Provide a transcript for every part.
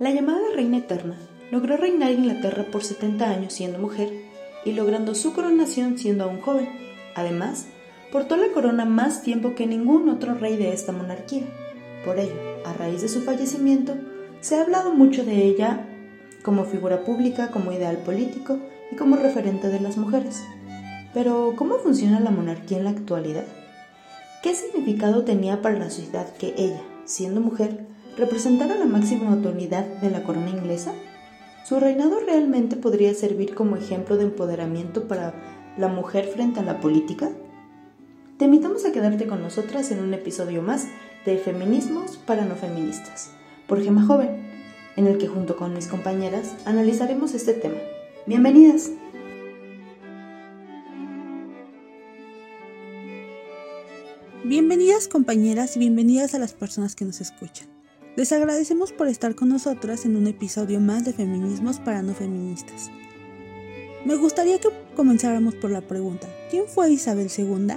La llamada Reina Eterna logró reinar Inglaterra por 70 años siendo mujer y logrando su coronación siendo aún joven. Además, portó la corona más tiempo que ningún otro rey de esta monarquía. Por ello, a raíz de su fallecimiento, se ha hablado mucho de ella como figura pública, como ideal político y como referente de las mujeres. Pero, ¿cómo funciona la monarquía en la actualidad? ¿Qué significado tenía para la sociedad que ella, siendo mujer, representara la máxima autoridad de la corona inglesa? ¿Su reinado realmente podría servir como ejemplo de empoderamiento para la mujer frente a la política? Te invitamos a quedarte con nosotras en un episodio más de Feminismos para no feministas, por Gema Joven, en el que junto con mis compañeras analizaremos este tema. Bienvenidas. Bienvenidas compañeras y bienvenidas a las personas que nos escuchan. Les agradecemos por estar con nosotras en un episodio más de Feminismos para no feministas. Me gustaría que comenzáramos por la pregunta, ¿quién fue Isabel II?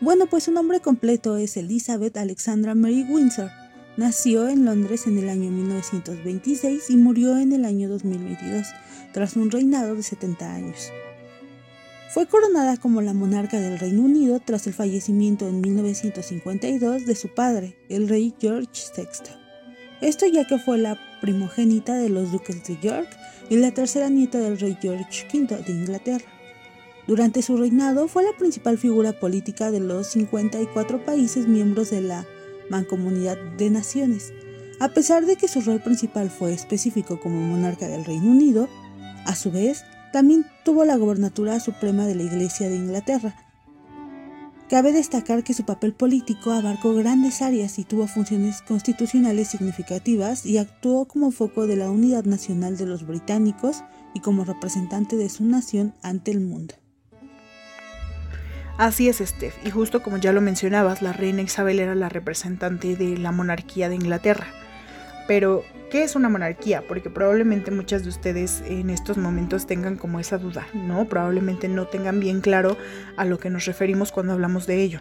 Bueno, pues su nombre completo es Elizabeth Alexandra Mary Windsor. Nació en Londres en el año 1926 y murió en el año 2022, tras un reinado de 70 años. Fue coronada como la monarca del Reino Unido tras el fallecimiento en 1952 de su padre, el rey George VI. Esto ya que fue la primogénita de los duques de York y la tercera nieta del rey George V de Inglaterra. Durante su reinado fue la principal figura política de los 54 países miembros de la Mancomunidad de Naciones. A pesar de que su rol principal fue específico como monarca del Reino Unido, a su vez también tuvo la gobernatura suprema de la Iglesia de Inglaterra. Cabe destacar que su papel político abarcó grandes áreas y tuvo funciones constitucionales significativas y actuó como foco de la unidad nacional de los británicos y como representante de su nación ante el mundo. Así es, Steph, y justo como ya lo mencionabas, la reina Isabel era la representante de la monarquía de Inglaterra. Pero, ¿qué es una monarquía? Porque probablemente muchas de ustedes en estos momentos tengan como esa duda, ¿no? Probablemente no tengan bien claro a lo que nos referimos cuando hablamos de ello.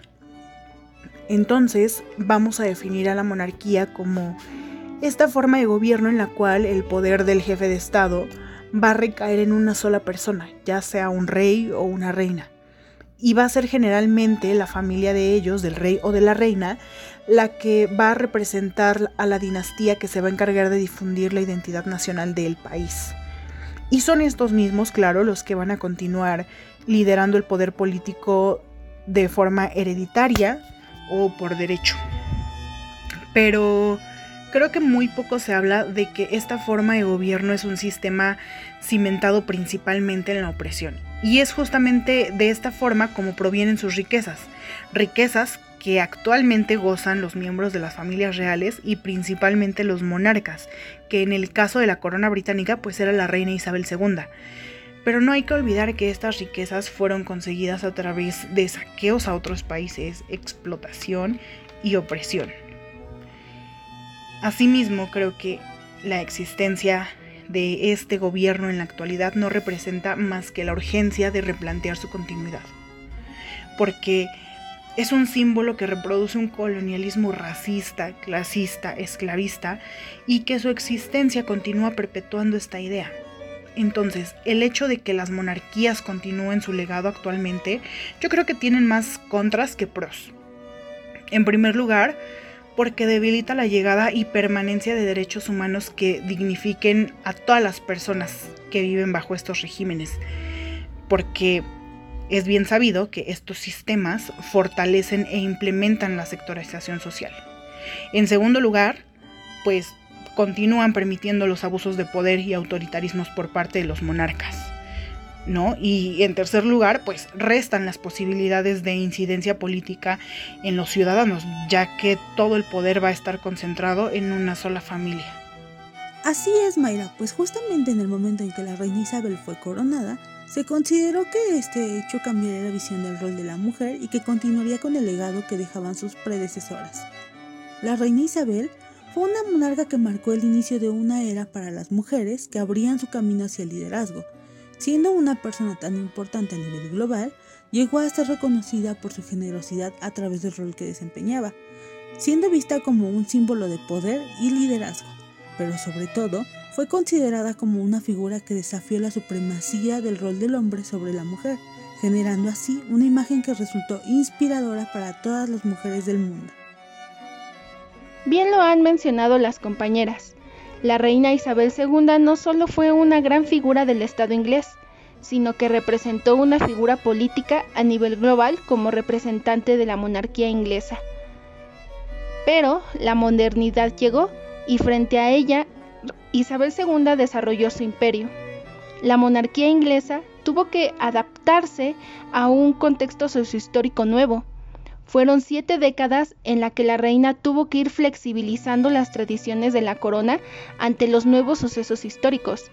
Entonces, vamos a definir a la monarquía como esta forma de gobierno en la cual el poder del jefe de Estado va a recaer en una sola persona, ya sea un rey o una reina. Y va a ser generalmente la familia de ellos, del rey o de la reina, la que va a representar a la dinastía que se va a encargar de difundir la identidad nacional del país. Y son estos mismos, claro, los que van a continuar liderando el poder político de forma hereditaria o por derecho. Pero creo que muy poco se habla de que esta forma de gobierno es un sistema cimentado principalmente en la opresión. Y es justamente de esta forma como provienen sus riquezas. Riquezas que actualmente gozan los miembros de las familias reales y principalmente los monarcas, que en el caso de la corona británica pues era la reina Isabel II. Pero no hay que olvidar que estas riquezas fueron conseguidas a través de saqueos a otros países, explotación y opresión. Asimismo, creo que la existencia de este gobierno en la actualidad no representa más que la urgencia de replantear su continuidad. Porque es un símbolo que reproduce un colonialismo racista, clasista, esclavista y que su existencia continúa perpetuando esta idea. Entonces, el hecho de que las monarquías continúen su legado actualmente, yo creo que tienen más contras que pros. En primer lugar, porque debilita la llegada y permanencia de derechos humanos que dignifiquen a todas las personas que viven bajo estos regímenes. Porque es bien sabido que estos sistemas fortalecen e implementan la sectorización social. En segundo lugar, pues continúan permitiendo los abusos de poder y autoritarismos por parte de los monarcas. ¿No? Y en tercer lugar, pues restan las posibilidades de incidencia política en los ciudadanos, ya que todo el poder va a estar concentrado en una sola familia. Así es, Mayra, pues justamente en el momento en que la reina Isabel fue coronada, se consideró que este hecho cambiaría la visión del rol de la mujer y que continuaría con el legado que dejaban sus predecesoras. La reina Isabel fue una monarca que marcó el inicio de una era para las mujeres que abrían su camino hacia el liderazgo. Siendo una persona tan importante a nivel global, llegó a ser reconocida por su generosidad a través del rol que desempeñaba, siendo vista como un símbolo de poder y liderazgo pero sobre todo fue considerada como una figura que desafió la supremacía del rol del hombre sobre la mujer, generando así una imagen que resultó inspiradora para todas las mujeres del mundo. Bien lo han mencionado las compañeras. La reina Isabel II no solo fue una gran figura del Estado inglés, sino que representó una figura política a nivel global como representante de la monarquía inglesa. Pero la modernidad llegó y frente a ella Isabel II desarrolló su imperio. La monarquía inglesa tuvo que adaptarse a un contexto sociohistórico nuevo. Fueron siete décadas en las que la reina tuvo que ir flexibilizando las tradiciones de la corona ante los nuevos sucesos históricos.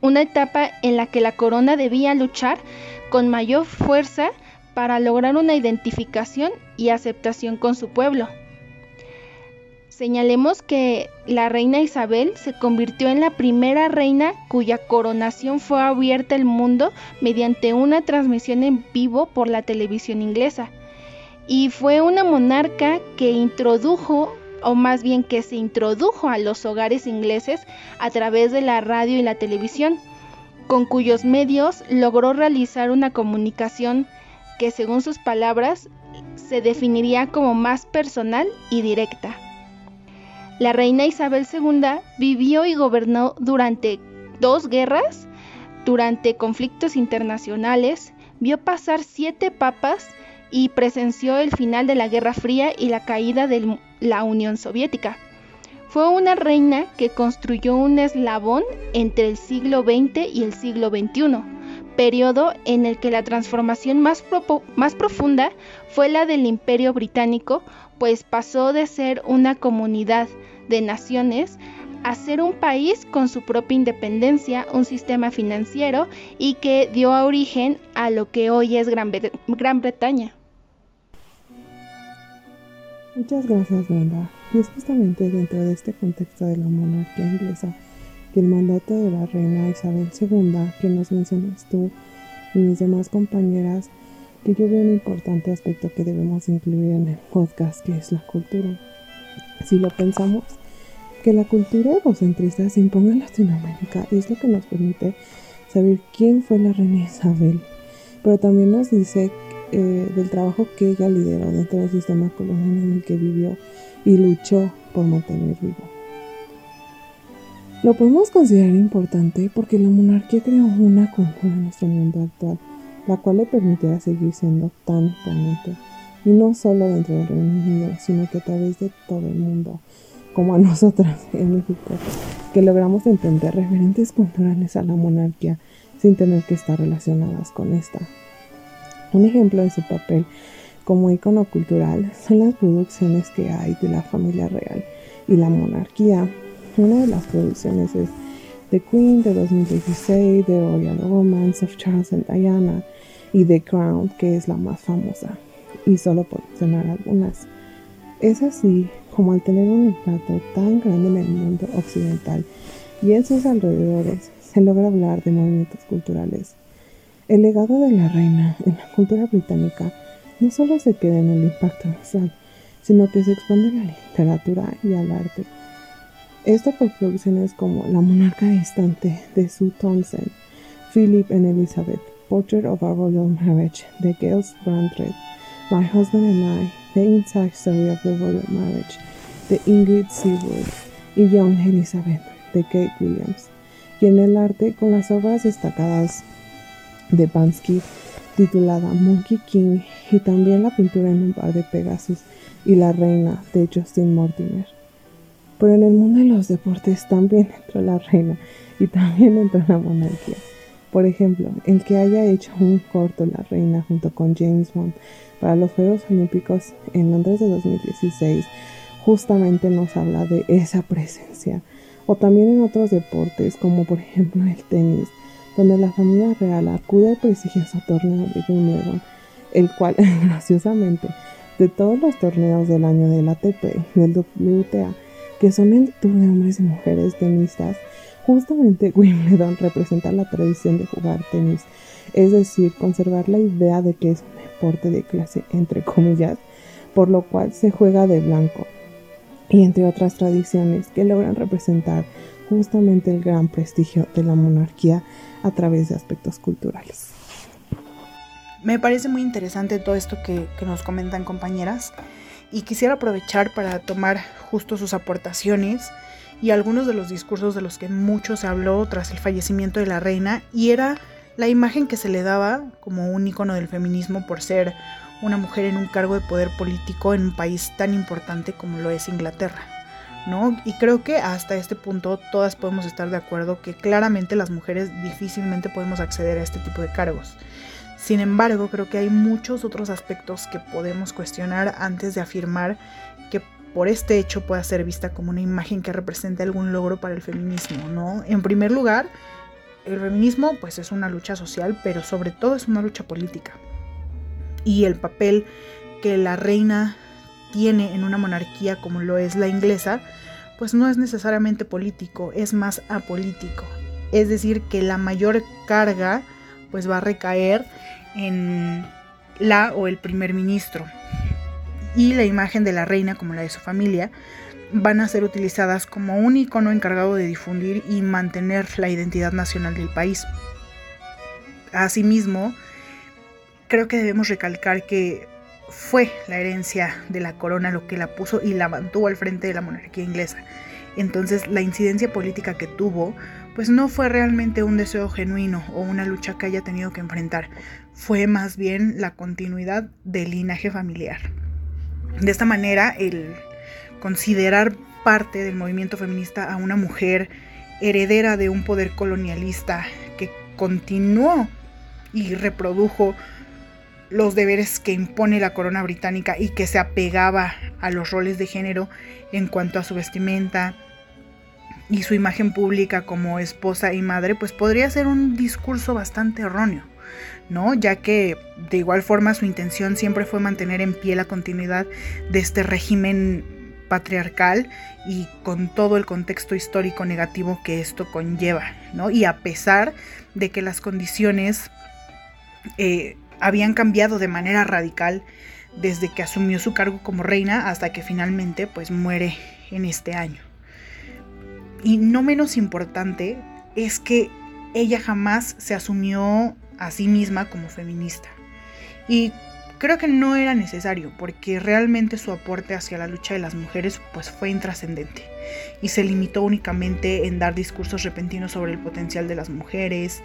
Una etapa en la que la corona debía luchar con mayor fuerza para lograr una identificación y aceptación con su pueblo. Señalemos que la reina Isabel se convirtió en la primera reina cuya coronación fue abierta al mundo mediante una transmisión en vivo por la televisión inglesa. Y fue una monarca que introdujo, o más bien que se introdujo a los hogares ingleses a través de la radio y la televisión, con cuyos medios logró realizar una comunicación que según sus palabras se definiría como más personal y directa. La reina Isabel II vivió y gobernó durante dos guerras, durante conflictos internacionales, vio pasar siete papas y presenció el final de la Guerra Fría y la caída de la Unión Soviética. Fue una reina que construyó un eslabón entre el siglo XX y el siglo XXI, periodo en el que la transformación más, profunda fue la del Imperio Británico, pues pasó de ser una comunidad de naciones a ser un país con su propia independencia, un sistema financiero y que dio origen a lo que hoy es Gran Bretaña. Muchas gracias, Brenda. Y es justamente dentro de este contexto de la monarquía inglesa que el mandato de la reina Isabel II, que nos mencionas tú y mis demás compañeras, que yo veo un importante aspecto que debemos incluir en el podcast, que es la cultura. Si lo pensamos, que la cultura egocentrista se imponga en Latinoamérica es lo que nos permite saber quién fue la reina Isabel, pero también nos dice eh, del trabajo que ella lideró dentro del sistema colonial en el que vivió y luchó por mantener vivo. Lo podemos considerar importante porque la monarquía creó una cultura en nuestro mundo actual, la cual le permitirá seguir siendo tan imponente, y no solo dentro del Reino Unido, sino que a través de todo el mundo, como a nosotras en México, que logramos entender referentes culturales a la monarquía sin tener que estar relacionadas con esta. Un ejemplo de su papel como icono cultural son las producciones que hay de la familia real y la monarquía. Una de las producciones es The Queen de 2016, The Royal Romance of Charles and Diana y The Crown, que es la más famosa, y solo por mencionar algunas. Es así como al tener un impacto tan grande en el mundo occidental y en sus alrededores, se logra hablar de movimientos culturales. El legado de la reina en la cultura británica no solo se queda en el impacto visual, sino que se expande a la literatura y al arte. Esto por producciones como La monarca distante de Sue Thompson, Philip and Elizabeth, Portrait of a Royal Marriage de Gales Brandreth, My Husband and I, The Inside Story of the Royal Marriage de Ingrid Seawood y Young Elizabeth de Kate Williams, y en el arte con las obras destacadas de Bansky titulada Monkey King y también la pintura en un par de Pegasus y la reina de Justin Mortimer. Pero en el mundo de los deportes también entró la reina y también entró la monarquía. Por ejemplo, el que haya hecho un corto La Reina junto con James Bond para los Juegos Olímpicos en Londres de 2016 justamente nos habla de esa presencia. O también en otros deportes como por ejemplo el tenis, donde la familia real acude al prestigioso torneo de Wimbledon, el cual graciosamente de todos los torneos del año del ATP y del WTA, que son el tour de hombres y mujeres tenistas, Justamente Wimbledon representa la tradición de jugar tenis, es decir, conservar la idea de que es un deporte de clase, entre comillas, por lo cual se juega de blanco. y entre otras tradiciones que logran representar justamente el gran prestigio de la monarquía a través de aspectos culturales. Me parece muy interesante todo esto que, nos comentan compañeras y quisiera aprovechar para tomar justo sus aportaciones y algunos de los discursos de los que mucho se habló tras el fallecimiento de la reina y era la imagen que se le daba como un icono del feminismo por ser una mujer en un cargo de poder político en un país tan importante como lo es Inglaterra. ¿No? Y creo que hasta este punto todas podemos estar de acuerdo que claramente las mujeres difícilmente podemos acceder a este tipo de cargos. Sin embargo, creo que hay muchos otros aspectos que podemos cuestionar antes de afirmar que por este hecho pueda ser vista como una imagen que represente algún logro para el feminismo, ¿no? En primer lugar, el feminismo pues es una lucha social, pero sobre todo es una lucha política. Y el papel que la reina tiene en una monarquía como lo es la inglesa, pues no es necesariamente político, es más apolítico. Es decir, que la mayor carga pues va a recaer en la o el primer ministro. Y la imagen de la reina, como la de su familia, van a ser utilizadas como un icono encargado de difundir y mantener la identidad nacional del país. Asimismo, creo que debemos recalcar que fue la herencia de la corona lo que la puso y la mantuvo al frente de la monarquía inglesa. Entonces la incidencia política que tuvo pues no fue realmente un deseo genuino o una lucha que haya tenido que enfrentar, fue más bien la continuidad del linaje familiar. De esta manera, el considerar parte del movimiento feminista a una mujer heredera de un poder colonialista que continuó y reprodujo los deberes que impone la corona británica y que se apegaba a los roles de género en cuanto a su vestimenta, y su imagen pública como esposa y madre, pues podría ser un discurso bastante erróneo, ¿no? Ya que de igual forma su intención siempre fue mantener en pie la continuidad de este régimen patriarcal y con todo el contexto histórico negativo que esto conlleva, ¿no? Y a pesar de que las condiciones eh, habían cambiado de manera radical desde que asumió su cargo como reina hasta que finalmente pues muere en este año. Y no menos importante es que ella jamás se asumió a sí misma como feminista. Y creo que no era necesario porque realmente su aporte hacia la lucha de las mujeres pues fue intrascendente y se limitó únicamente en dar discursos repentinos sobre el potencial de las mujeres,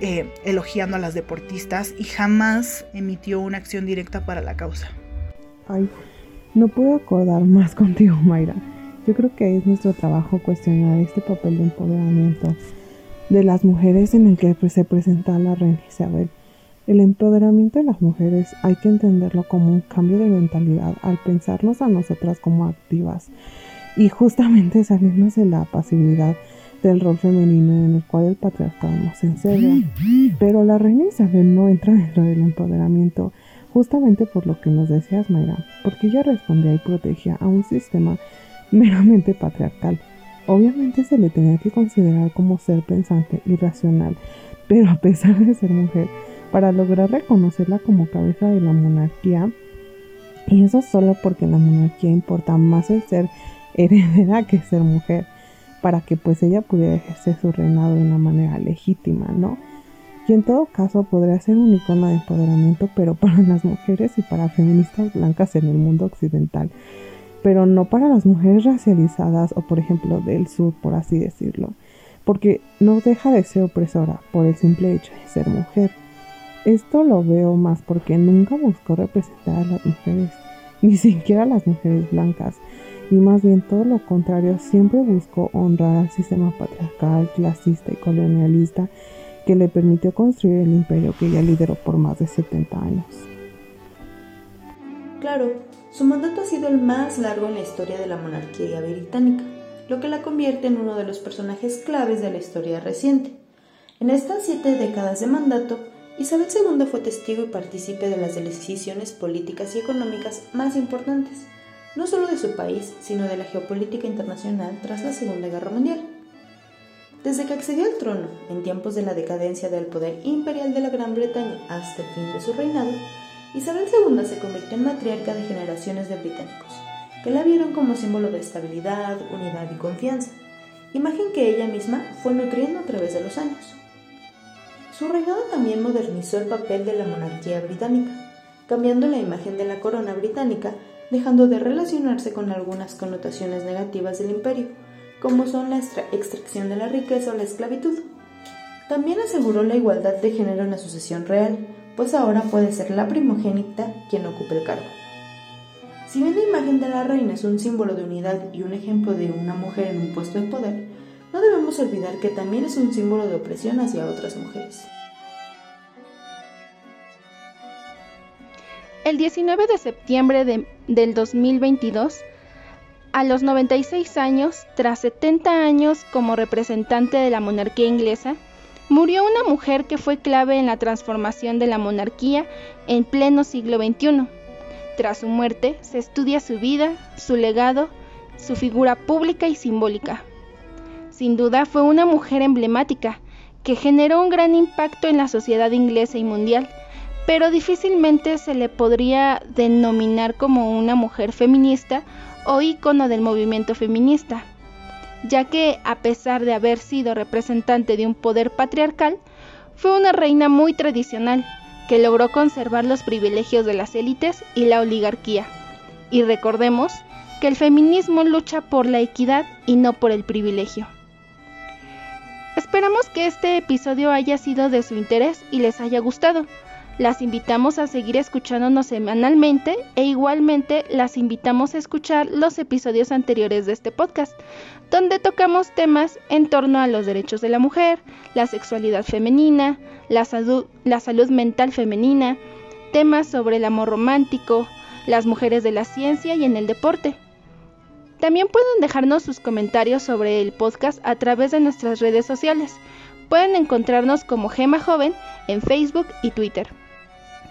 eh, elogiando a las deportistas y jamás emitió una acción directa para la causa. Ay, no puedo acordar más contigo, Mayra. Yo creo que es nuestro trabajo cuestionar este papel de empoderamiento de las mujeres en el que se presenta la reina Isabel. El empoderamiento de las mujeres hay que entenderlo como un cambio de mentalidad al pensarnos a nosotras como activas y justamente salirnos de la pasividad del rol femenino en el cual el patriarcado nos encerra. Pero la reina Isabel no entra dentro del empoderamiento justamente por lo que nos decías Mayra, porque ella respondía y protegía a un sistema meramente patriarcal. Obviamente se le tenía que considerar como ser pensante y racional, pero a pesar de ser mujer, para lograr reconocerla como cabeza de la monarquía, y eso solo porque la monarquía importa más el ser heredera que ser mujer, para que pues ella pudiera ejercer su reinado de una manera legítima, ¿no? Y en todo caso podría ser un icono de empoderamiento, pero para las mujeres y para feministas blancas en el mundo occidental pero no para las mujeres racializadas o por ejemplo del sur, por así decirlo, porque no deja de ser opresora por el simple hecho de ser mujer. Esto lo veo más porque nunca buscó representar a las mujeres, ni siquiera a las mujeres blancas, y más bien todo lo contrario, siempre buscó honrar al sistema patriarcal, clasista y colonialista que le permitió construir el imperio que ella lideró por más de 70 años. Claro, su mandato ha sido el más largo en la historia de la monarquía británica, lo que la convierte en uno de los personajes claves de la historia reciente. En estas siete décadas de mandato, Isabel II fue testigo y partícipe de las decisiones políticas y económicas más importantes, no solo de su país, sino de la geopolítica internacional tras la Segunda Guerra Mundial. Desde que accedió al trono, en tiempos de la decadencia del poder imperial de la Gran Bretaña hasta el fin de su reinado, Isabel II se convirtió en matriarca de generaciones de británicos, que la vieron como símbolo de estabilidad, unidad y confianza, imagen que ella misma fue nutriendo a través de los años. Su reinado también modernizó el papel de la monarquía británica, cambiando la imagen de la corona británica, dejando de relacionarse con algunas connotaciones negativas del imperio, como son la extracción de la riqueza o la esclavitud. También aseguró la igualdad de género en la sucesión real, pues ahora puede ser la primogénita quien ocupe el cargo. Si bien la imagen de la reina es un símbolo de unidad y un ejemplo de una mujer en un puesto de poder, no debemos olvidar que también es un símbolo de opresión hacia otras mujeres. El 19 de septiembre de, del 2022, a los 96 años, tras 70 años como representante de la monarquía inglesa, murió una mujer que fue clave en la transformación de la monarquía en pleno siglo XXI tras su muerte se estudia su vida, su legado, su figura pública y simbólica. Sin duda fue una mujer emblemática que generó un gran impacto en la sociedad inglesa y mundial, pero difícilmente se le podría denominar como una mujer feminista o ícono del movimiento feminista, ya que a pesar de haber sido representante de un poder patriarcal, fue una reina muy tradicional, que logró conservar los privilegios de las élites y la oligarquía. Y recordemos que el feminismo lucha por la equidad y no por el privilegio. Esperamos que este episodio haya sido de su interés y les haya gustado. Las invitamos a seguir escuchándonos semanalmente e igualmente las invitamos a escuchar los episodios anteriores de este podcast, donde tocamos temas en torno a los derechos de la mujer, la sexualidad femenina, la salud, mental femenina, temas sobre el amor romántico, las mujeres de la ciencia y en el deporte. También pueden dejarnos sus comentarios sobre el podcast a través de nuestras redes sociales. Pueden encontrarnos como Gema Joven en Facebook y Twitter.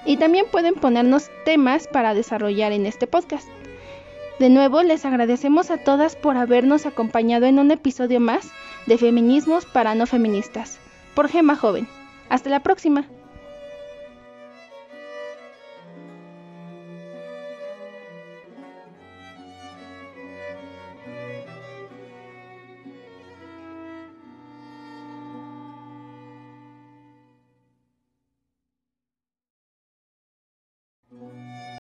Y también pueden ponernos temas para desarrollar en este podcast. De nuevo, les agradecemos a todas por habernos acompañado en un episodio más de Feminismos para no feministas, por Gema Joven. Hasta la próxima.